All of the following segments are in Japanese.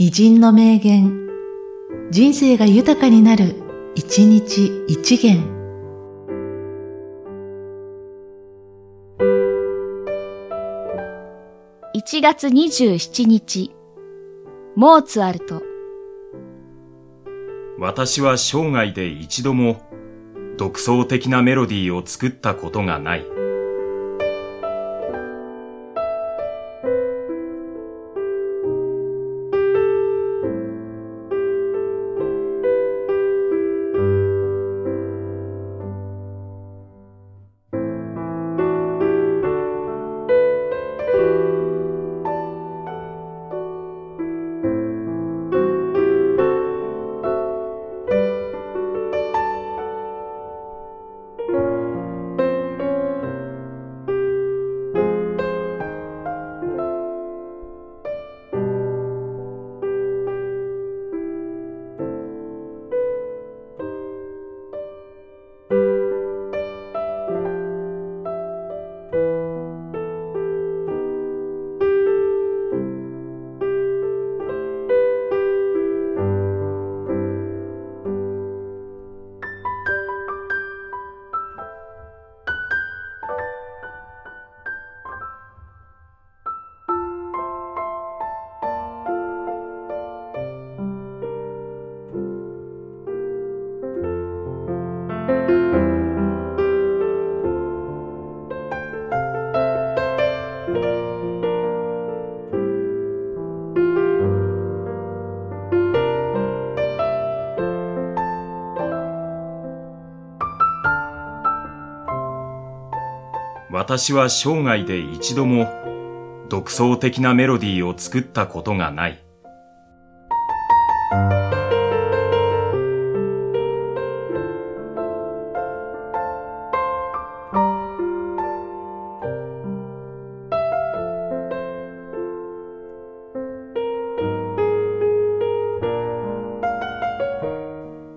偉人の名言、人生が豊かになる、一日一元。1月27日、モーツァルト。私は生涯で一度も独創的なメロディーを作ったことがない。私は生涯で一度も独創的なメロディーを作ったことがない。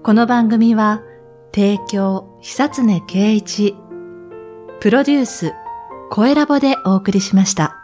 この番組は、提供、久常圭一、プロデュース、声ラボでお送りしました。